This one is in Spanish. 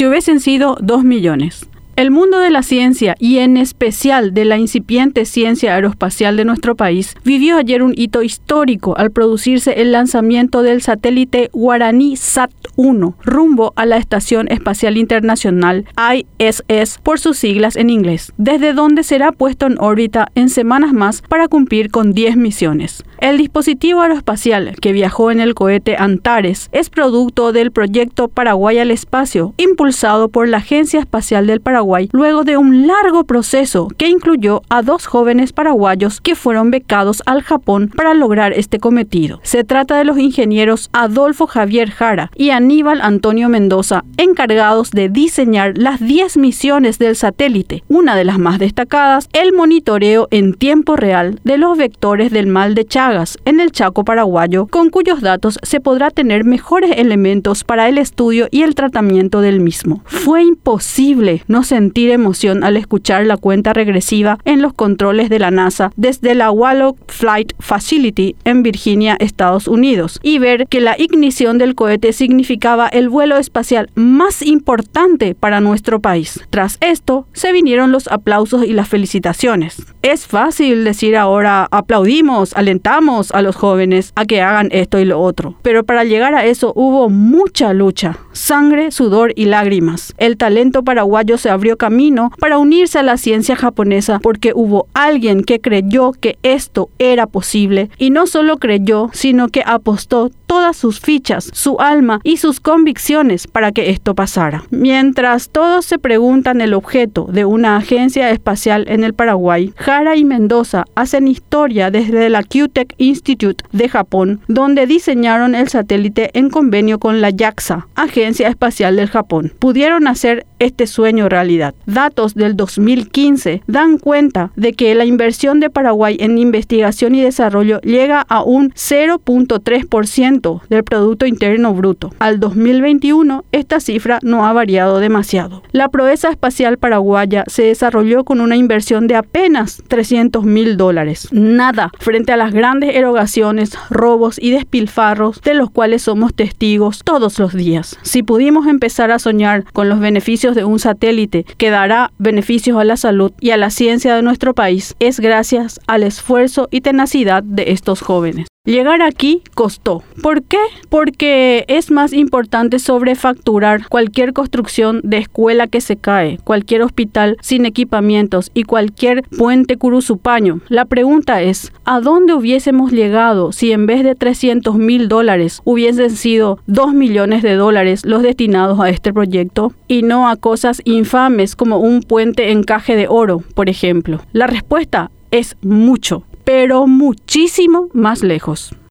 si hubiesen sido 2 millones. El mundo de la ciencia y en especial de la incipiente ciencia aeroespacial de nuestro país vivió ayer un hito histórico al producirse el lanzamiento del satélite Guaraní SAT-1 rumbo a la Estación Espacial Internacional ISS por sus siglas en inglés, desde donde será puesto en órbita en semanas más para cumplir con 10 misiones. El dispositivo aeroespacial que viajó en el cohete Antares es producto del proyecto Paraguay al Espacio, impulsado por la Agencia Espacial del Paraguay, luego de un largo proceso que incluyó a dos jóvenes paraguayos que fueron becados al Japón para lograr este cometido. Se trata de los ingenieros Adolfo Javier Jara y Aníbal Antonio Mendoza, encargados de diseñar las 10 misiones del satélite, una de las más destacadas, el monitoreo en tiempo real de los vectores del mal de Chagas en el Chaco paraguayo, con cuyos datos se podrá tener mejores elementos para el estudio y el tratamiento del mismo. Fue imposible no sentir emoción al escuchar la cuenta regresiva en los controles de la NASA desde la Wallock Flight Facility en Virginia, Estados Unidos, y ver que la ignición del cohete significaba el vuelo espacial más importante para nuestro país. Tras esto, se vinieron los aplausos y las felicitaciones. Es fácil decir ahora aplaudimos, alentamos, a los jóvenes a que hagan esto y lo otro. Pero para llegar a eso hubo mucha lucha, sangre, sudor y lágrimas. El talento paraguayo se abrió camino para unirse a la ciencia japonesa porque hubo alguien que creyó que esto era posible y no solo creyó, sino que apostó todas sus fichas, su alma y sus convicciones para que esto pasara. Mientras todos se preguntan el objeto de una agencia espacial en el Paraguay, Jara y Mendoza hacen historia desde la QTech Institute de Japón, donde diseñaron el satélite en convenio con la JAXA, Agencia Espacial del Japón. Pudieron hacer este sueño realidad. Datos del 2015 dan cuenta de que la inversión de Paraguay en investigación y desarrollo llega a un 0.3% del Producto Interno Bruto. Al 2021, esta cifra no ha variado demasiado. La proeza espacial paraguaya se desarrolló con una inversión de apenas 300 mil dólares. Nada frente a las grandes erogaciones, robos y despilfarros de los cuales somos testigos todos los días. Si pudimos empezar a soñar con los beneficios de un satélite que dará beneficios a la salud y a la ciencia de nuestro país, es gracias al esfuerzo y tenacidad de estos jóvenes. Llegar aquí costó. ¿Por qué? Porque es más importante sobrefacturar cualquier construcción de escuela que se cae, cualquier hospital sin equipamientos y cualquier puente curuzupaño. La pregunta es, ¿a dónde hubiésemos llegado si en vez de 300 mil dólares hubiesen sido 2 millones de dólares los destinados a este proyecto y no a cosas infames como un puente encaje de oro, por ejemplo? La respuesta es mucho pero muchísimo más lejos.